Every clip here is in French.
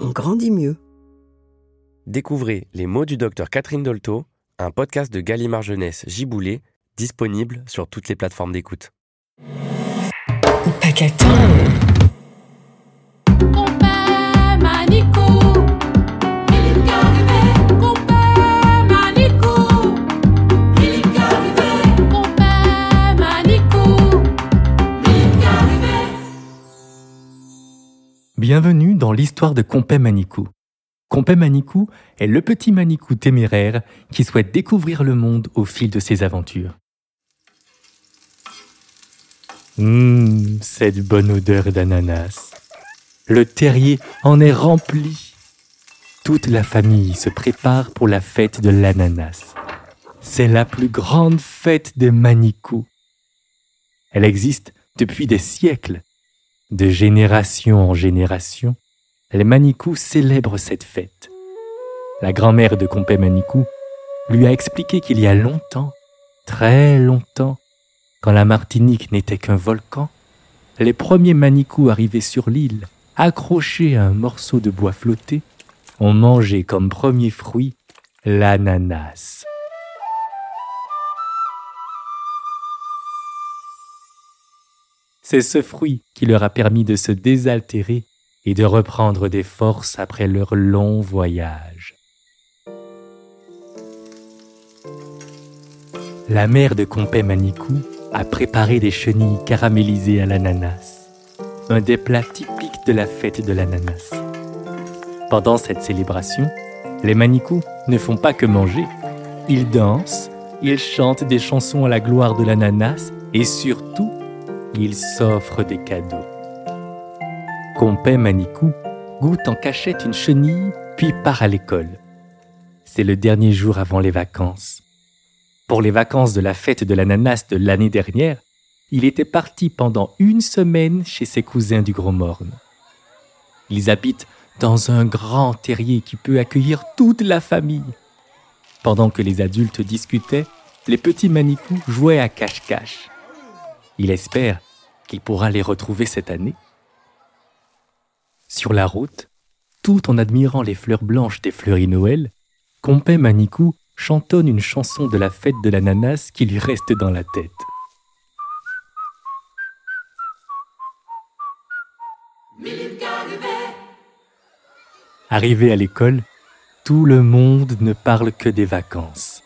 on grandit mieux. Découvrez Les mots du docteur Catherine Dolto, un podcast de Gallimard Jeunesse Giboulé, disponible sur toutes les plateformes d'écoute. Bienvenue dans l'histoire de Compé Manicou. Compé Manicou est le petit Manicou téméraire qui souhaite découvrir le monde au fil de ses aventures. Hum, cette bonne odeur d'ananas. Le terrier en est rempli. Toute la famille se prépare pour la fête de l'ananas. C'est la plus grande fête des Manicou. Elle existe depuis des siècles. De génération en génération, les Manicou célèbrent cette fête. La grand-mère de Compé Manicou lui a expliqué qu'il y a longtemps, très longtemps, quand la Martinique n'était qu'un volcan, les premiers Manicou arrivés sur l'île, accrochés à un morceau de bois flotté, ont mangé comme premier fruit l'ananas. C'est ce fruit qui leur a permis de se désaltérer et de reprendre des forces après leur long voyage. La mère de Compé Manicou a préparé des chenilles caramélisées à l'ananas, un des plats typiques de la fête de l'ananas. Pendant cette célébration, les Manicou ne font pas que manger, ils dansent, ils chantent des chansons à la gloire de l'ananas et surtout, ils s'offrent des cadeaux. Compé Manicou goûte en cachette une chenille, puis part à l'école. C'est le dernier jour avant les vacances. Pour les vacances de la fête de l'ananas de l'année dernière, il était parti pendant une semaine chez ses cousins du Gros Morne. Ils habitent dans un grand terrier qui peut accueillir toute la famille. Pendant que les adultes discutaient, les petits Manicou jouaient à cache-cache. Il espère qu'il pourra les retrouver cette année. Sur la route, tout en admirant les fleurs blanches des fleuries Noël, Compé Manicou chantonne une chanson de la fête de l'ananas qui lui reste dans la tête. Arrivé à l'école, tout le monde ne parle que des vacances.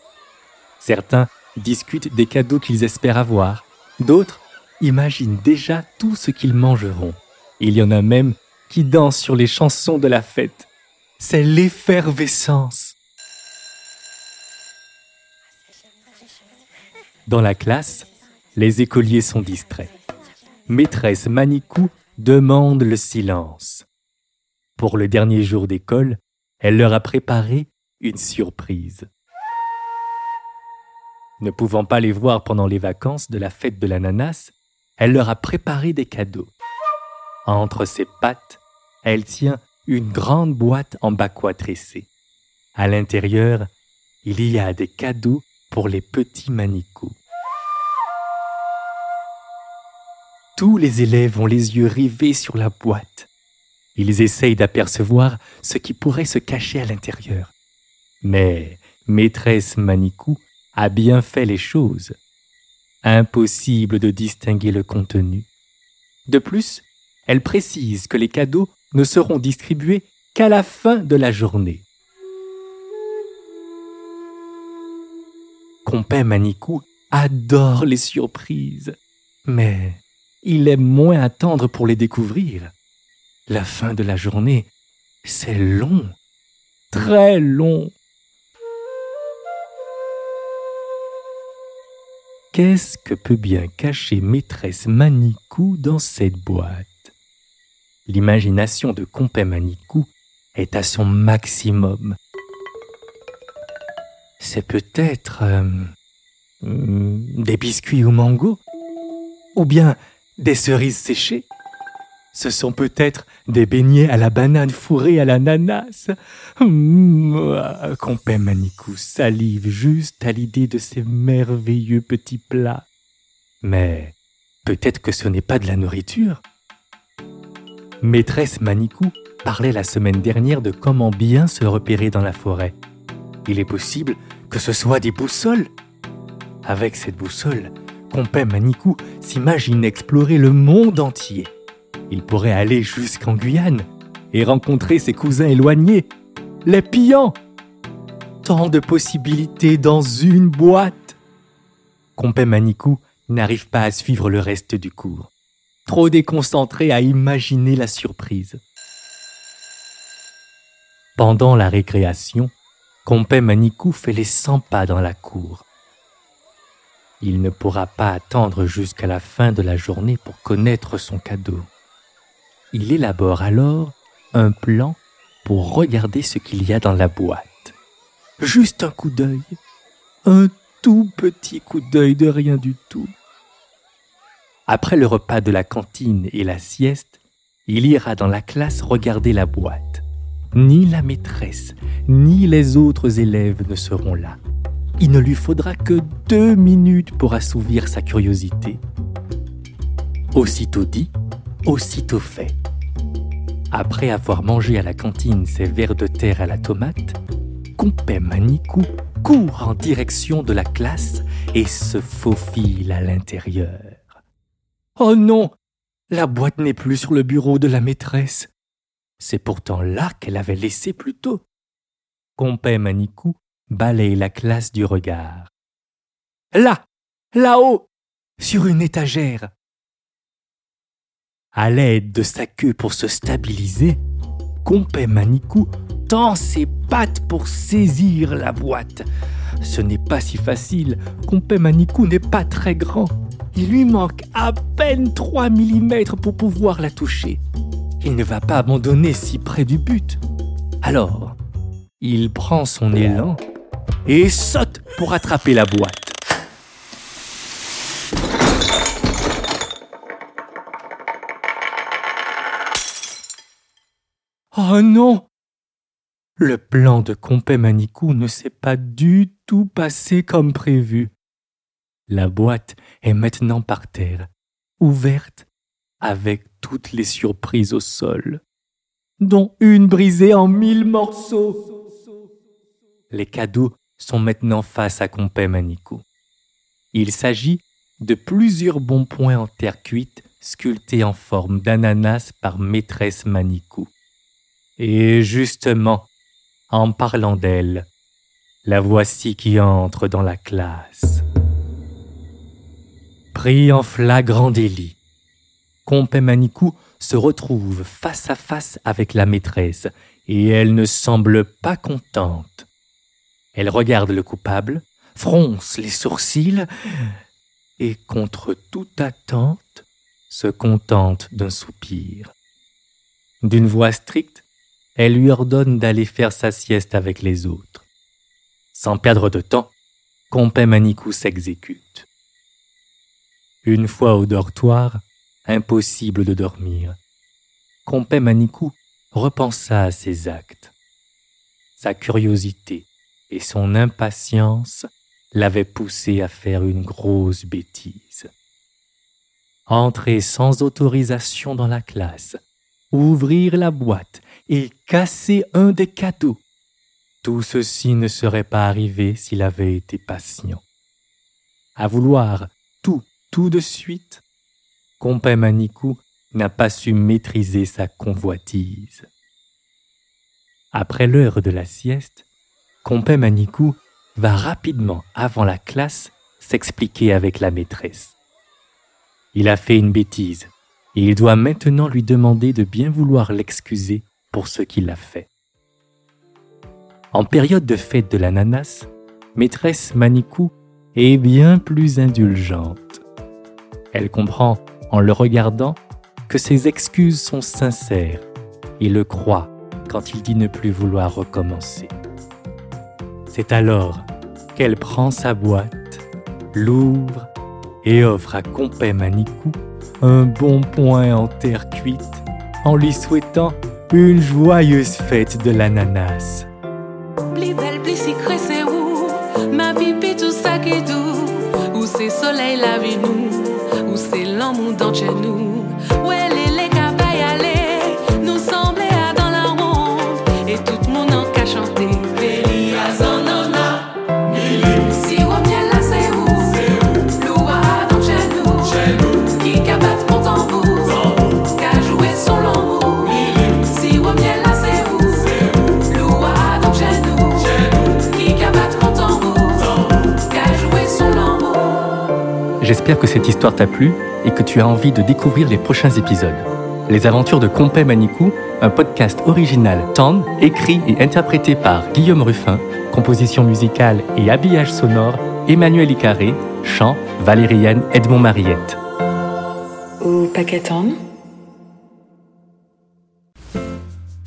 Certains discutent des cadeaux qu'ils espèrent avoir, d'autres imaginent déjà tout ce qu'ils mangeront. Il y en a même qui dansent sur les chansons de la fête. C'est l'effervescence. Dans la classe, les écoliers sont distraits. Maîtresse Manicou demande le silence. Pour le dernier jour d'école, elle leur a préparé une surprise. Ne pouvant pas les voir pendant les vacances de la fête de l'ananas, elle leur a préparé des cadeaux. Entre ses pattes, Elle tient une grande boîte en bakwa tressé. À l'intérieur, il y a des cadeaux pour les petits manicous. Tous les élèves ont les yeux rivés sur la boîte. Ils essayent d'apercevoir ce qui pourrait se cacher à l'intérieur. Mais maîtresse Manicou a bien fait les choses. Impossible de distinguer le contenu. De plus, elle précise que les cadeaux ne seront distribués qu'à la fin de la journée. Compé Manicou adore les surprises, mais il aime moins attendre pour les découvrir. La fin de la journée, c'est long, très long. Qu'est-ce que peut bien cacher maîtresse Manicou dans cette boîte? L'imagination de Compé Manicou est à son maximum. C'est peut-être euh, hmm, des biscuits au mango Ou bien des cerises séchées? Ce sont peut-être des beignets à la banane fourrée à l'ananas mmh, Compé Manicou salive juste à l'idée de ces merveilleux petits plats. Mais peut-être que ce n'est pas de la nourriture Maîtresse Manicou parlait la semaine dernière de comment bien se repérer dans la forêt. Il est possible que ce soit des boussoles. Avec cette boussole, Compé Manicou s'imagine explorer le monde entier. Il pourrait aller jusqu'en Guyane et rencontrer ses cousins éloignés, les pillants. Tant de possibilités dans une boîte. Compé Manicou n'arrive pas à suivre le reste du cours trop déconcentré à imaginer la surprise. Pendant la récréation, Compé Manicou fait les cent pas dans la cour. Il ne pourra pas attendre jusqu'à la fin de la journée pour connaître son cadeau. Il élabore alors un plan pour regarder ce qu'il y a dans la boîte. Juste un coup d'œil, un tout petit coup d'œil de rien du tout. Après le repas de la cantine et la sieste, il ira dans la classe regarder la boîte. Ni la maîtresse, ni les autres élèves ne seront là. Il ne lui faudra que deux minutes pour assouvir sa curiosité. Aussitôt dit, aussitôt fait. Après avoir mangé à la cantine ses verres de terre à la tomate, Compé Manicou court en direction de la classe et se faufile à l'intérieur. Oh non La boîte n'est plus sur le bureau de la maîtresse. C'est pourtant là qu'elle avait laissé plus tôt. Compé Manicou balaye la classe du regard. Là Là-haut Sur une étagère À l'aide de sa queue pour se stabiliser, Compé Manicou tend ses pattes pour saisir la boîte. Ce n'est pas si facile, Compé Manicou n'est pas très grand. Il lui manque à peine 3 mm pour pouvoir la toucher. Il ne va pas abandonner si près du but. Alors, il prend son élan et saute pour attraper la boîte. Oh non Le plan de Compé Manicou ne s'est pas du tout passé comme prévu. La boîte est maintenant par terre, ouverte, avec toutes les surprises au sol, dont une brisée en mille morceaux. Les cadeaux sont maintenant face à Compé Manicou. Il s'agit de plusieurs bons points en terre cuite sculptés en forme d'ananas par maîtresse Manicou. Et justement, en parlant d'elle, la voici qui entre dans la classe. Pris en flagrant délit, Compé Manicou se retrouve face à face avec la maîtresse et elle ne semble pas contente. Elle regarde le coupable, fronce les sourcils et, contre toute attente, se contente d'un soupir. D'une voix stricte, elle lui ordonne d'aller faire sa sieste avec les autres. Sans perdre de temps, Compé Manicou s'exécute. Une fois au dortoir, impossible de dormir. Compé Manicou repensa à ses actes. Sa curiosité et son impatience l'avaient poussé à faire une grosse bêtise. Entrer sans autorisation dans la classe, ouvrir la boîte et casser un des cadeaux. Tout ceci ne serait pas arrivé s'il avait été patient. À vouloir tout, tout de suite, Compé Manikou n'a pas su maîtriser sa convoitise. Après l'heure de la sieste, Compé Manikou va rapidement avant la classe s'expliquer avec la maîtresse. Il a fait une bêtise et il doit maintenant lui demander de bien vouloir l'excuser pour ce qu'il a fait. En période de fête de l'ananas, maîtresse Manikou est bien plus indulgente. Elle comprend, en le regardant, que ses excuses sont sincères et le croit quand il dit ne plus vouloir recommencer. C'est alors qu'elle prend sa boîte, l'ouvre et offre à Compé Manikou un bon point en terre cuite en lui souhaitant une joyeuse fête de l'ananas. Plus belle, plus secret, c'est où Ma pipi, tout qui est doux. Où c'est soleil, la vie nous. Où c'est l'amour dans chez nous. J'espère que cette histoire t'a plu et que tu as envie de découvrir les prochains épisodes. Les aventures de Compé Manikou, un podcast original Tand, écrit et interprété par Guillaume Ruffin, composition musicale et habillage sonore Emmanuel Icaré, chant Valériane Edmond-Mariette. Au paqueton.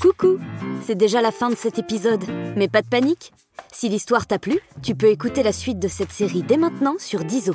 Coucou C'est déjà la fin de cet épisode, mais pas de panique Si l'histoire t'a plu, tu peux écouter la suite de cette série dès maintenant sur Dizo.